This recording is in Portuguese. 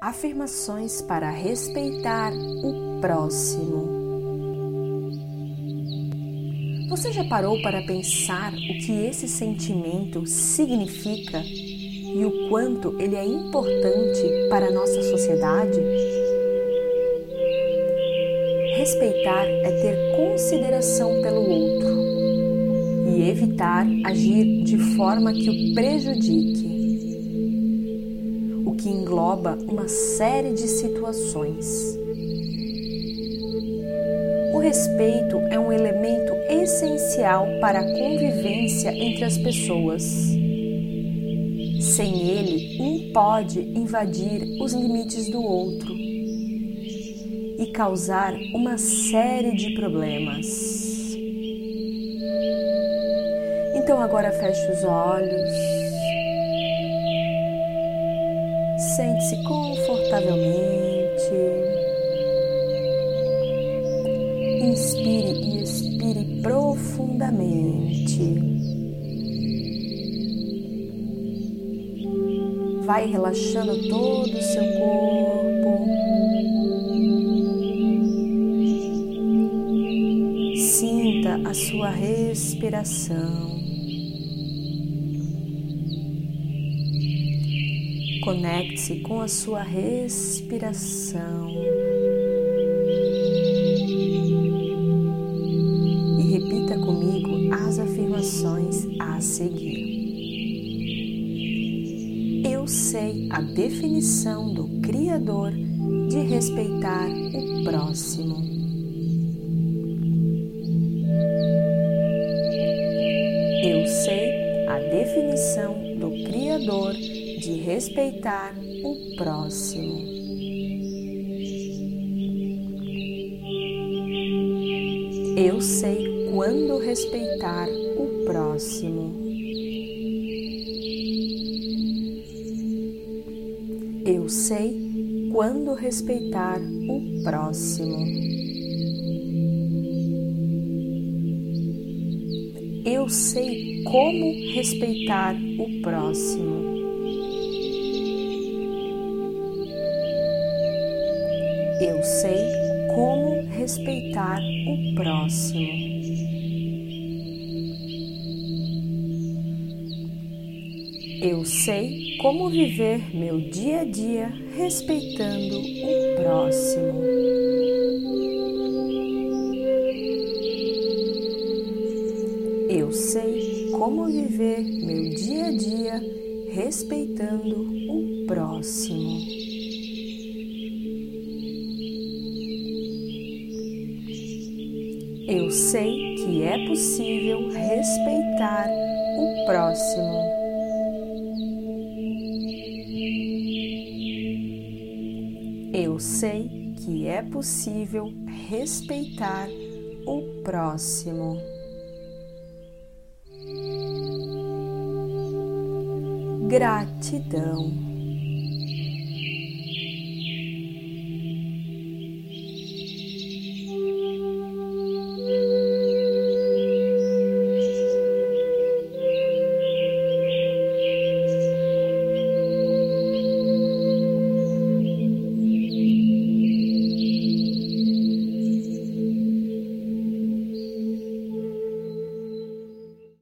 Afirmações para respeitar o próximo. Você já parou para pensar o que esse sentimento significa e o quanto ele é importante para a nossa sociedade? Respeitar é ter consideração pelo outro e evitar agir de forma que o prejudique que engloba uma série de situações. O respeito é um elemento essencial para a convivência entre as pessoas. Sem ele, um pode invadir os limites do outro e causar uma série de problemas. Então agora feche os olhos Sente-se confortavelmente. Inspire e expire profundamente. Vai relaxando todo o seu corpo. Sinta a sua respiração. Conecte-se com a sua respiração. E repita comigo as afirmações a seguir. Eu sei a definição do Criador de respeitar o próximo. Eu sei a definição do Criador de respeitar o próximo. Eu sei quando respeitar o próximo. Eu sei quando respeitar o próximo. Eu sei como respeitar o próximo. Eu sei como respeitar o próximo. Eu sei como viver meu dia a dia respeitando o próximo. Eu sei como viver meu dia a dia respeitando o próximo. Eu sei que é possível respeitar o próximo. Eu sei que é possível respeitar o próximo. Gratidão.